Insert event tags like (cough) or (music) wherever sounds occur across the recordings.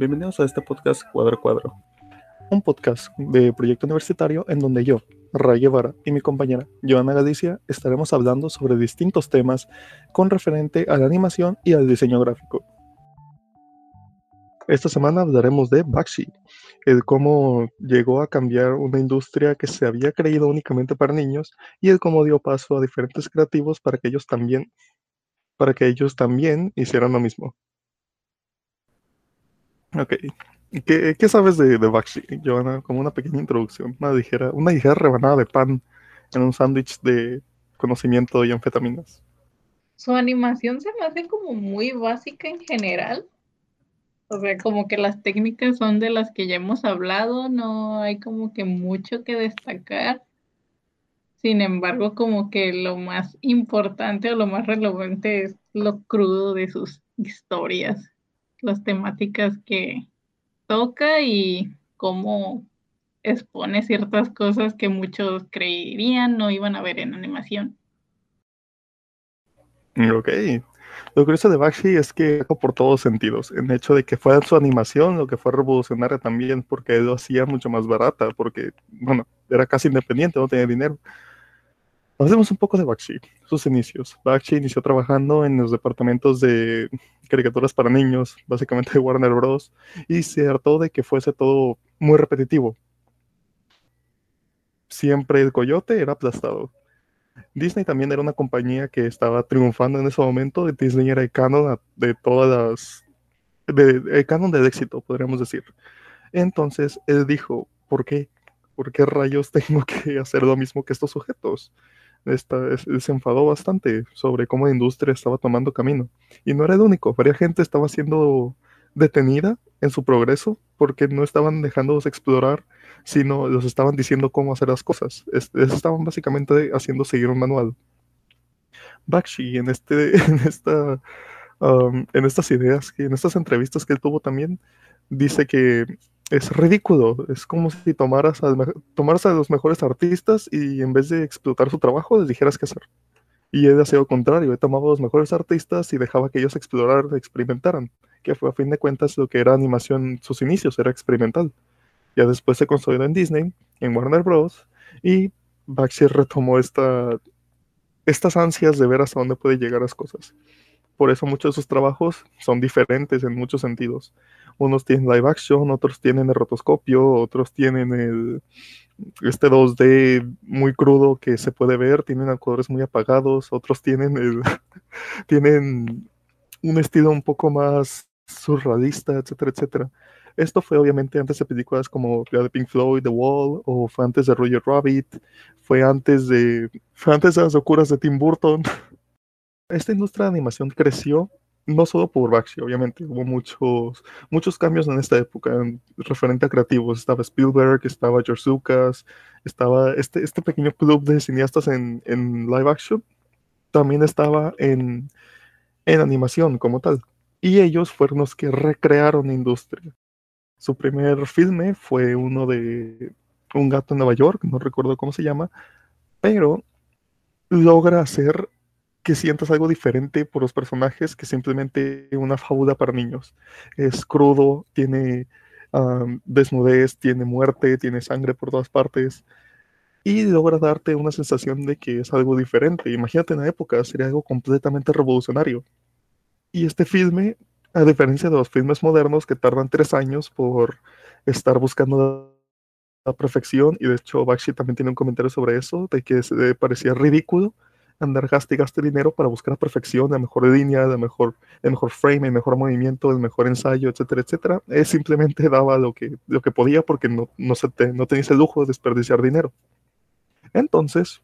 bienvenidos a este podcast Cuadro Cuadro, un podcast de proyecto universitario en donde yo, Ray Guevara y mi compañera Joana Galicia estaremos hablando sobre distintos temas con referente a la animación y al diseño gráfico. Esta semana hablaremos de Bakshi, el cómo llegó a cambiar una industria que se había creído únicamente para niños y el cómo dio paso a diferentes creativos para que ellos también, para que ellos también hicieran lo mismo. Ok. ¿Qué, sabes de, de Bakshi, Joana? Como una pequeña introducción, una ligera, una ligera rebanada de pan en un sándwich de conocimiento y anfetaminas. Su animación se me hace como muy básica en general. O sea, como que las técnicas son de las que ya hemos hablado, no hay como que mucho que destacar. Sin embargo, como que lo más importante o lo más relevante es lo crudo de sus historias las temáticas que toca y cómo expone ciertas cosas que muchos creerían no iban a ver en animación. Ok. Lo curioso de Bakshi es que por todos sentidos, en hecho de que fue su animación lo que fue revolucionaria también, porque lo hacía mucho más barata, porque, bueno, era casi independiente, no tenía dinero. Hablemos un poco de Bakshi, sus inicios. Bakshi inició trabajando en los departamentos de caricaturas para niños, básicamente de Warner Bros. Y se hartó de que fuese todo muy repetitivo. Siempre el coyote era aplastado. Disney también era una compañía que estaba triunfando en ese momento. Disney era el canon de todas las. De, el canon del éxito, podríamos decir. Entonces él dijo: ¿Por qué? ¿Por qué rayos (laughs) tengo que hacer lo mismo que estos sujetos? Se enfadó bastante sobre cómo la industria estaba tomando camino. Y no era el único, varias gente estaba siendo detenida en su progreso porque no estaban dejándolos explorar, sino los estaban diciendo cómo hacer las cosas. estaban básicamente haciendo seguir un manual. Bakshi en, este, (laughs) en, esta, en estas ideas, en estas entrevistas que él tuvo también, dice que es ridículo. Es como si tomaras a, los mejores artistas y en vez de explotar su trabajo, les dijeras qué hacer. Y hacía lo contrario, he tomado a los mejores artistas y dejaba que ellos exploraran, experimentaran, que fue a fin de cuentas lo que era animación, sus inicios, era experimental. Ya después se consolidó en Disney, en Warner Bros. Y Bakshi retomó esta, estas ansias de ver hasta dónde puede llegar las cosas. Por eso muchos de sus trabajos son diferentes en muchos sentidos. Unos tienen live action, otros tienen el rotoscopio, otros tienen el, este 2D muy crudo que se puede ver, tienen colores muy apagados, otros tienen, el, (laughs) tienen un estilo un poco más surrealista, etcétera, etcétera. Esto fue obviamente antes de películas como la de Pink Floyd, The Wall, o fue antes de Roger Rabbit, fue antes de, fue antes de las locuras de Tim Burton. (laughs) Esta industria de animación creció no solo por Bakshi, obviamente, hubo muchos, muchos cambios en esta época en, referente a creativos. Estaba Spielberg, estaba George Lucas, estaba este, este pequeño club de cineastas en, en live action, también estaba en, en animación como tal. Y ellos fueron los que recrearon la industria. Su primer filme fue uno de un gato en Nueva York, no recuerdo cómo se llama, pero logra hacer que sientas algo diferente por los personajes que simplemente una fábula para niños. Es crudo, tiene desnudez, tiene muerte, tiene sangre por todas partes y logra darte una sensación de que es algo diferente. Imagínate en la época, sería algo completamente revolucionario. Y este filme, a diferencia de los filmes modernos que tardan tres años por estar buscando la perfección, y de hecho Bakshi también tiene un comentario sobre eso, de que se parecía ridículo, andar gaste y gaste dinero para buscar la perfección, la mejor línea, la mejor, el mejor frame, el mejor movimiento, el mejor ensayo, etcétera, etcétera. Él simplemente (laughs) daba lo que, lo que podía porque no, no, se te, no tenía ese lujo de desperdiciar dinero. Entonces,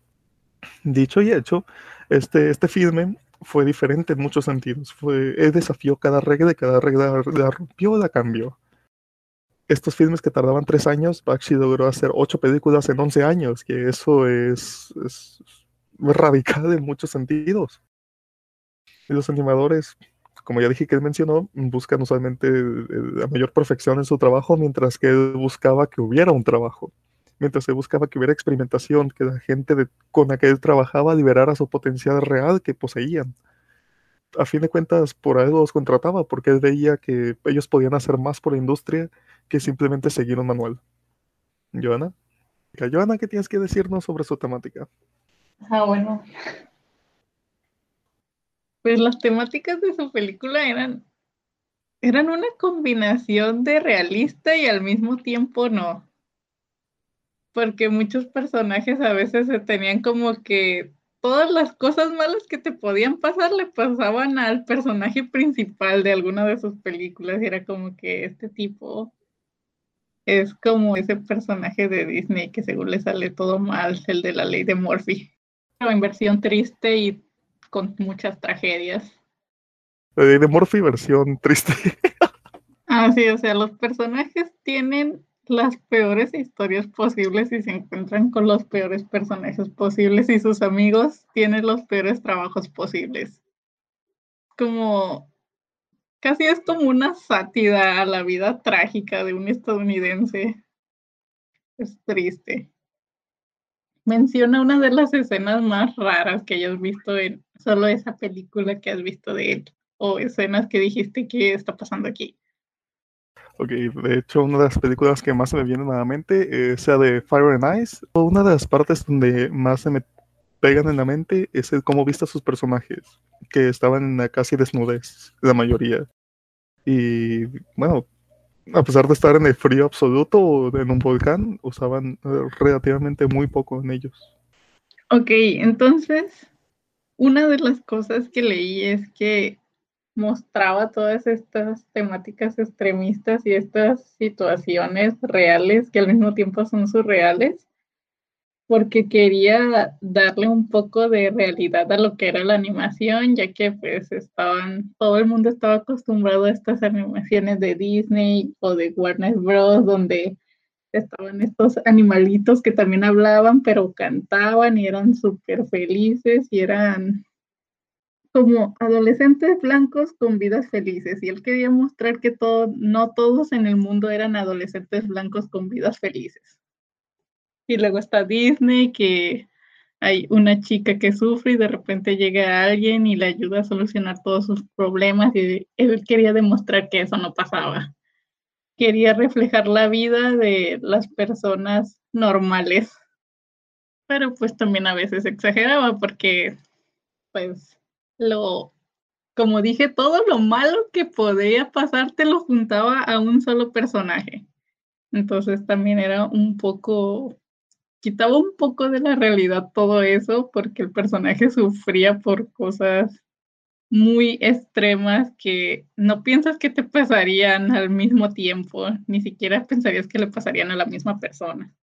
dicho y hecho, este, este filme fue diferente en muchos sentidos. Fue, él desafió cada regla cada regla la rompió, la cambió. Estos filmes que tardaban tres años, Bakshi logró hacer ocho películas en once años, que eso es, es radical en muchos sentidos. Y los animadores, como ya dije que él mencionó, buscan usualmente la mayor perfección en su trabajo, mientras que él buscaba que hubiera un trabajo. Mientras él buscaba que hubiera experimentación, que la gente con la que él trabajaba liberara su potencial real que poseían. a fin de cuentas por algo los contrataba, porque él veía que ellos podían hacer más por la industria que simplemente seguir un manual. Joana, ¿qué tienes que decirnos sobre su temática? Ah, bueno. Pues las temáticas de su película eran, eran una combinación de realista y al mismo tiempo no. Porque muchos personajes a veces se tenían como que todas las cosas malas que te podían pasar le pasaban al personaje principal de alguna de sus películas. Y era como que este tipo es como ese personaje de Disney que según le sale todo mal, el de la ley de Murphy. Pero en versión triste y con muchas tragedias. De Murphy versión triste. (laughs) ah, sí, o sea, los personajes tienen las peores historias posibles y se encuentran con los peores personajes posibles y sus amigos tienen los peores trabajos posibles. Como casi es como una sátira a la vida trágica de un estadounidense. Es triste. Menciona una de las escenas más raras que hayas visto en solo esa película que has visto de él o escenas que dijiste que está pasando aquí. Ok, de hecho, una de las películas que más se me viene a la mente es la de Fire and Ice. Una de las partes donde más se me pegan en la mente es el cómo viste a sus personajes, que estaban casi desnudez, la mayoría. Y bueno, a pesar de estar en el frío absoluto o en un volcán, usaban eh, relativamente muy poco en ellos. Ok, entonces, una de las cosas que leí es que mostraba todas estas temáticas extremistas y estas situaciones reales que al mismo tiempo son surreales porque quería darle un poco de realidad a lo que era la animación, ya que pues estaban, todo el mundo estaba acostumbrado a estas animaciones de Disney o de Warner Bros., donde estaban estos animalitos que también hablaban, pero cantaban y eran súper felices y eran como adolescentes blancos con vidas felices. Y él quería mostrar que todo, no todos en el mundo eran adolescentes blancos con vidas felices. Y luego está Disney, que hay una chica que sufre y de repente llega alguien y le ayuda a solucionar todos sus problemas y él quería demostrar que eso no pasaba. Quería reflejar la vida de las personas normales, pero pues también a veces exageraba porque pues lo, como dije, todo lo malo que podía pasar te lo juntaba a un solo personaje. Entonces también era un poco quitaba un poco de la realidad todo eso porque el personaje sufría por cosas muy extremas que no piensas que te pasarían al mismo tiempo, ni siquiera pensarías que le pasarían a la misma persona.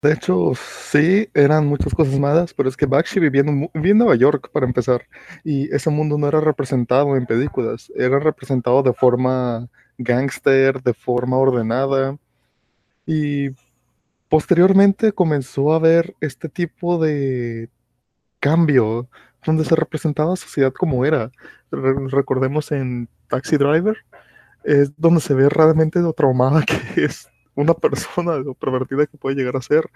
De hecho, sí, eran muchas cosas malas, pero es que Bakshi vivía en, vivía Nueva York para empezar, y ese mundo no era representado en películas, era representado de forma gángster, de forma ordenada, y Posteriormente comenzó a haber este tipo de cambio donde se representaba la sociedad como era. recordemos en Taxi Driver, es donde se ve realmente lo traumada (laughs) que es una persona, pervertida que puede llegar a ser.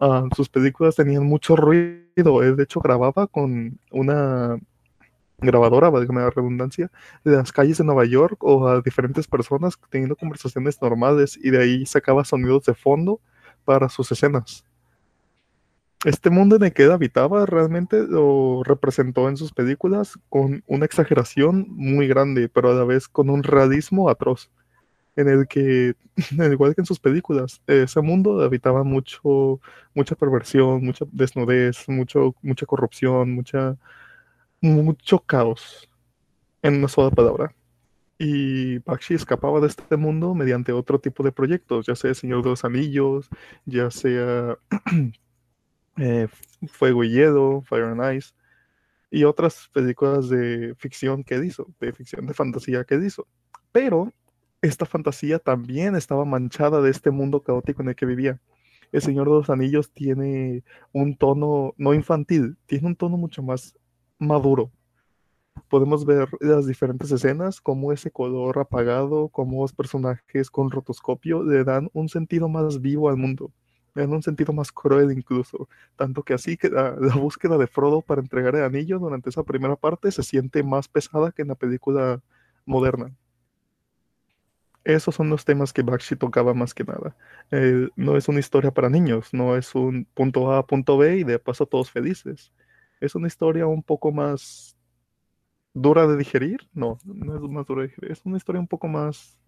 Ah, sus películas tenían mucho ruido, él de hecho grababa con una grabadora, valga la redundancia, de las calles de Nueva York o a diferentes personas teniendo conversaciones normales y de ahí sacaba sonidos de fondo para sus escenas. Este mundo en el que él habitaba realmente lo representó en sus películas con una exageración muy grande, pero a la vez con un realismo atroz, en el que, (laughs) igual que en sus películas, ese mundo habitaba mucho, mucha perversión, mucha desnudez, mucho, mucha corrupción, mucha, mucho caos, en una sola palabra y Bakshi escapaba de este mundo mediante otro tipo de proyectos, ya sea Señor de los Anillos, ya sea (clears throat) eh, Fuego y Hielo, Fire and Ice, y otras películas de ficción que hizo, de ficción de fantasía que hizo. Pero esta fantasía también estaba manchada de este mundo caótico en el que vivía. El Señor de los Anillos tiene un tono no infantil, tiene un tono mucho más maduro, podemos ver las diferentes escenas, como ese color apagado, como los personajes con rotoscopio le dan un sentido más vivo al mundo. en un sentido más cruel incluso, tanto que así que la, búsqueda de Frodo para entregar el anillo durante esa primera parte se siente más pesada que en la película moderna. Esos son los temas que Bakshi tocaba más que nada. No es una historia para niños, no es un punto A, punto B y de paso todos felices. Es una historia un poco más dura de digerir. No, no es más dura de digerir. Es una historia un poco más...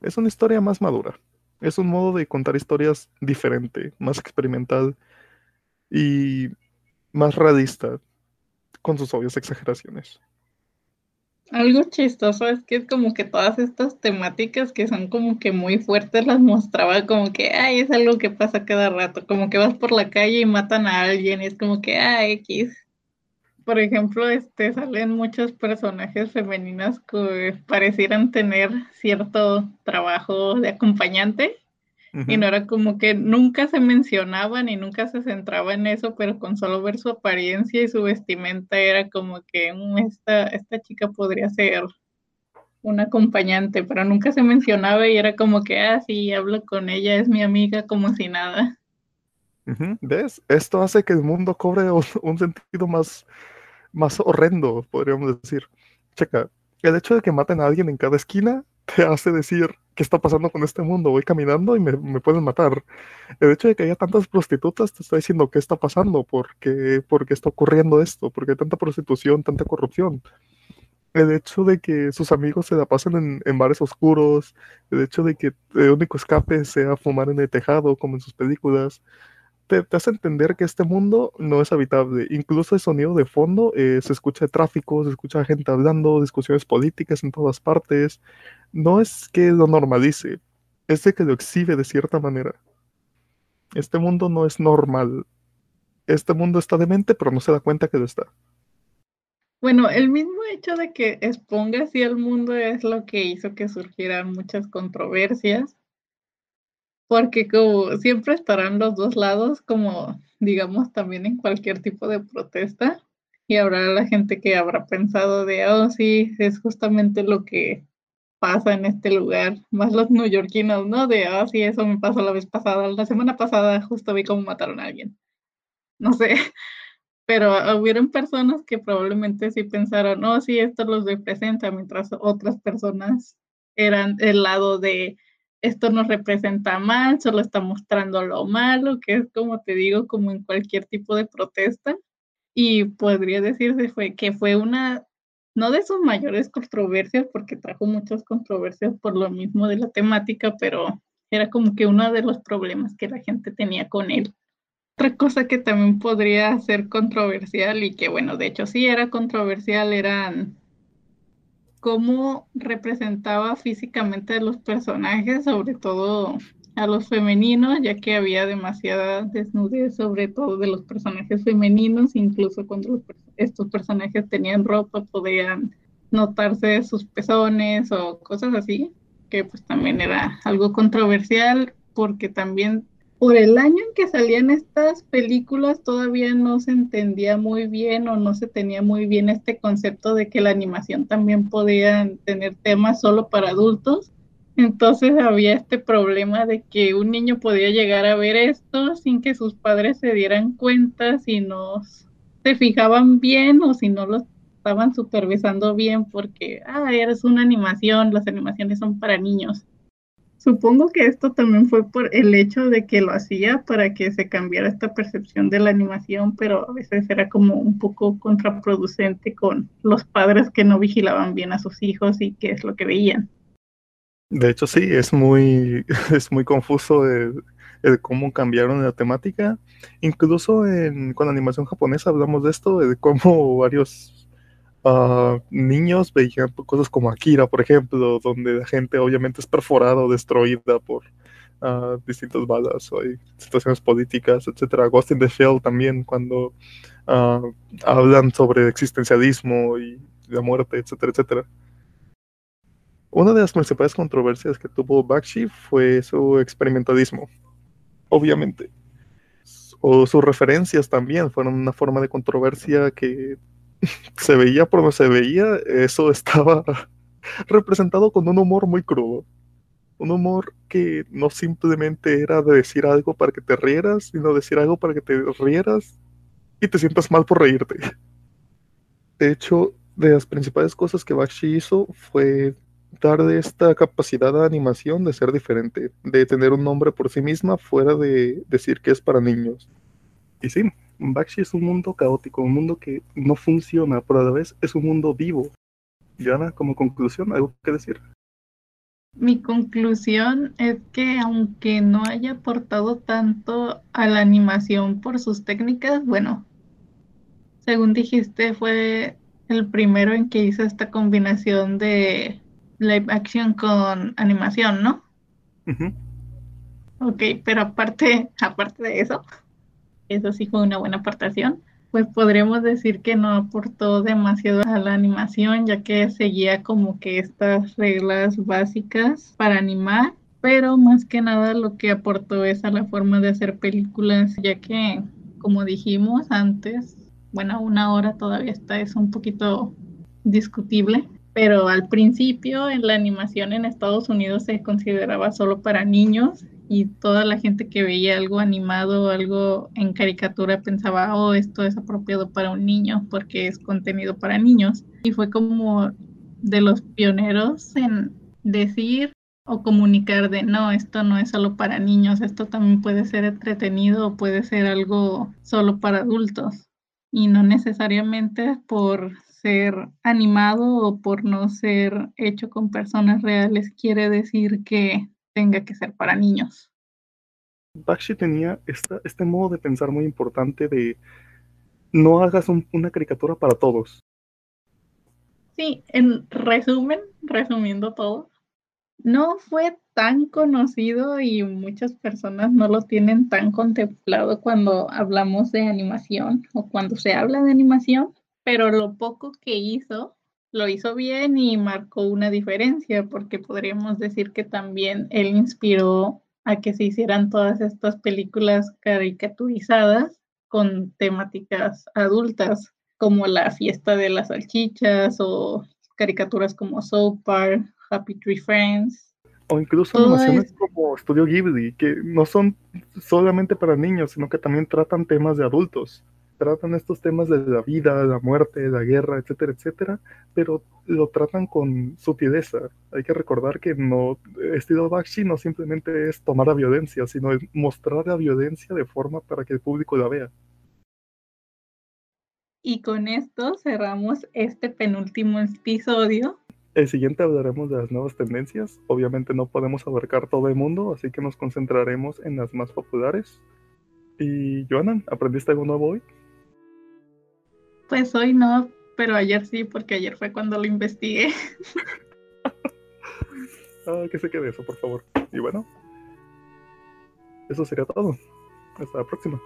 Es una historia más madura. Es un modo de contar historias diferente, más experimental y más realista, con sus obvias exageraciones. Algo chistoso es que es como que todas estas temáticas que son como que muy fuertes las mostraba como que, ay, es algo que pasa cada rato, como que vas por la calle y matan a alguien y es como que, ay, X. Por ejemplo, este, salen muchos personajes femeninas que parecieran tener cierto trabajo de acompañante y no era como que nunca se mencionaba ni nunca se centraba en eso, pero con solo ver su apariencia y su vestimenta era como que mm, esta, esta chica podría ser una acompañante, pero nunca se mencionaba y era como que, ah, sí, hablo con ella, es mi amiga, como si nada. ¿Ves? Esto hace que el mundo cobre un, un, sentido más, más horrendo, podríamos decir. Checa, el hecho de que maten a alguien en cada esquina te hace decir, ¿qué está pasando con este mundo? Voy caminando y me, me, pueden matar. El hecho de que haya tantas prostitutas te está diciendo qué está pasando, por qué, por qué está ocurriendo esto, por qué tanta prostitución, tanta corrupción. El hecho de que sus amigos se la pasen en, en bares oscuros, el hecho de que el único escape sea fumar en el tejado, como en sus películas, te, hace entender que este mundo no es habitable. Incluso el sonido de fondo, eh, se escucha tráfico, se escucha gente hablando, discusiones políticas en todas partes. No es que lo normalice, es de que lo exhibe de cierta manera. Este mundo no es normal. Este mundo está demente, pero no se da cuenta que lo está. Bueno, el mismo hecho de que exponga así al mundo es lo que hizo que surgieran muchas controversias porque como siempre estarán los dos lados, como digamos también en cualquier tipo de protesta, y habrá la gente que habrá pensado de, oh, sí, es justamente lo que pasa en este lugar, más los neoyorquinos, ¿no? De, oh, sí, eso me pasó la vez pasada, la semana pasada justo vi cómo mataron a alguien. No sé, (laughs) pero hubieron personas que probablemente sí pensaron, oh, sí, esto los representa, mientras otras personas eran el lado de, esto nos representa mal, solo está mostrando lo malo, que es como te digo, como en cualquier tipo de protesta. Y podría decirse que fue una, no de sus mayores controversias, porque trajo muchas controversias por lo mismo de la temática, pero era como que uno de los problemas que la gente tenía con él. Otra cosa que también podría ser controversial y que bueno, de hecho sí era controversial, eran cómo representaba físicamente a los personajes, sobre todo a los femeninos, ya que había demasiada desnudez, sobre todo de los personajes femeninos, incluso cuando estos personajes tenían ropa podían notarse sus pezones o cosas así, que pues también era algo controversial porque también por el año en que salían estas películas todavía no se entendía muy bien o no se tenía muy bien este concepto de que la animación también podía tener temas solo para adultos. Entonces había este problema de que un niño podía llegar a ver esto sin que sus padres se dieran cuenta, si no se fijaban bien o si no lo estaban supervisando bien porque, ah, eres una animación, las animaciones son para niños. Supongo que esto también fue por el hecho de que lo hacía para que se cambiara esta percepción de la animación, pero a veces era como un poco contraproducente con los padres que no vigilaban bien a sus hijos y qué es lo que veían. De hecho, sí, es muy, (laughs) es muy confuso el, el cómo cambiaron la temática. Incluso en, con animación japonesa hablamos de esto, de cómo varios Niños veían cosas como Akira, por ejemplo, donde la gente obviamente es perforada o destruida por uh, distintas balas o hay situaciones políticas, etcétera. Ghost in the Shell también, cuando uh, hablan sobre existencialismo y la muerte, etcétera, etcétera. Una de las principales controversias que tuvo Bakshi fue su experimentalismo, obviamente. O sus referencias también fueron una forma de controversia que se veía por donde se veía, eso estaba (laughs) representado con un humor muy crudo. Un humor que no simplemente era de decir algo para que te rieras, sino decir algo para que te rieras y te sientas mal por reírte. De hecho, de las principales cosas que Bakshi hizo fue darle esta capacidad de animación de ser diferente, de tener un nombre por sí misma fuera de decir que es para niños. Y sí, Bakshi es un mundo caótico, un mundo que no funciona, pero a la vez es un mundo vivo. Yana, como conclusión, ¿algo que decir? Mi conclusión es que aunque no haya aportado tanto a la animación por sus técnicas, bueno, según dijiste, fue el primero en que hizo esta combinación de live action con animación, ¿no? Ok, pero aparte, aparte de eso, eso sí fue una buena aportación, pues podríamos decir que no aportó demasiado a la animación, ya que seguía como que estas reglas básicas para animar, pero más que nada lo que aportó es a la forma de hacer películas, ya que, como dijimos antes, bueno, una hora todavía está, es un poquito discutible, pero al principio en la animación en Estados Unidos se consideraba solo para niños y toda la gente que veía algo animado algo en caricatura pensaba, oh, esto es apropiado para un niño porque es contenido para niños. Y fue como de los pioneros en decir o comunicar de, no, esto no es solo para niños, esto también puede ser entretenido puede ser algo solo para adultos y no necesariamente por ser animado o por no ser hecho con personas reales quiere decir que tenga que ser para niños. Bakshi tenía esta, este modo de pensar muy importante de no hagas una caricatura para todos. Sí, en resumen, resumiendo todo, no fue tan conocido y muchas personas no lo tienen tan contemplado cuando hablamos de animación o cuando se habla de animación, pero lo poco que hizo lo hizo bien y marcó una diferencia porque podríamos decir que también él inspiró a que se hicieran todas estas películas caricaturizadas con temáticas adultas como la fiesta de las salchichas o caricaturas como Soap Park, Happy Tree Friends. O incluso animaciones como Studio Ghibli, que no son solamente para niños, sino que también tratan temas de adultos. Tratan estos temas de la vida, la muerte, la guerra, etcétera, etcétera, pero lo tratan con sutileza. Hay que recordar que no, estilo Bakshi no simplemente es tomar la violencia, sino mostrar la violencia de forma para que el público la vea. Y con esto cerramos este penúltimo episodio el siguiente hablaremos de las nuevas tendencias. Obviamente no podemos abarcar todo el mundo, así que nos concentraremos en las más populares. Y Joana, ¿aprendiste algo nuevo hoy? Pues hoy no, pero ayer sí, porque ayer fue cuando lo investigué. (laughs) ah, que se quede eso, por favor. Y bueno, eso sería todo. Hasta la próxima.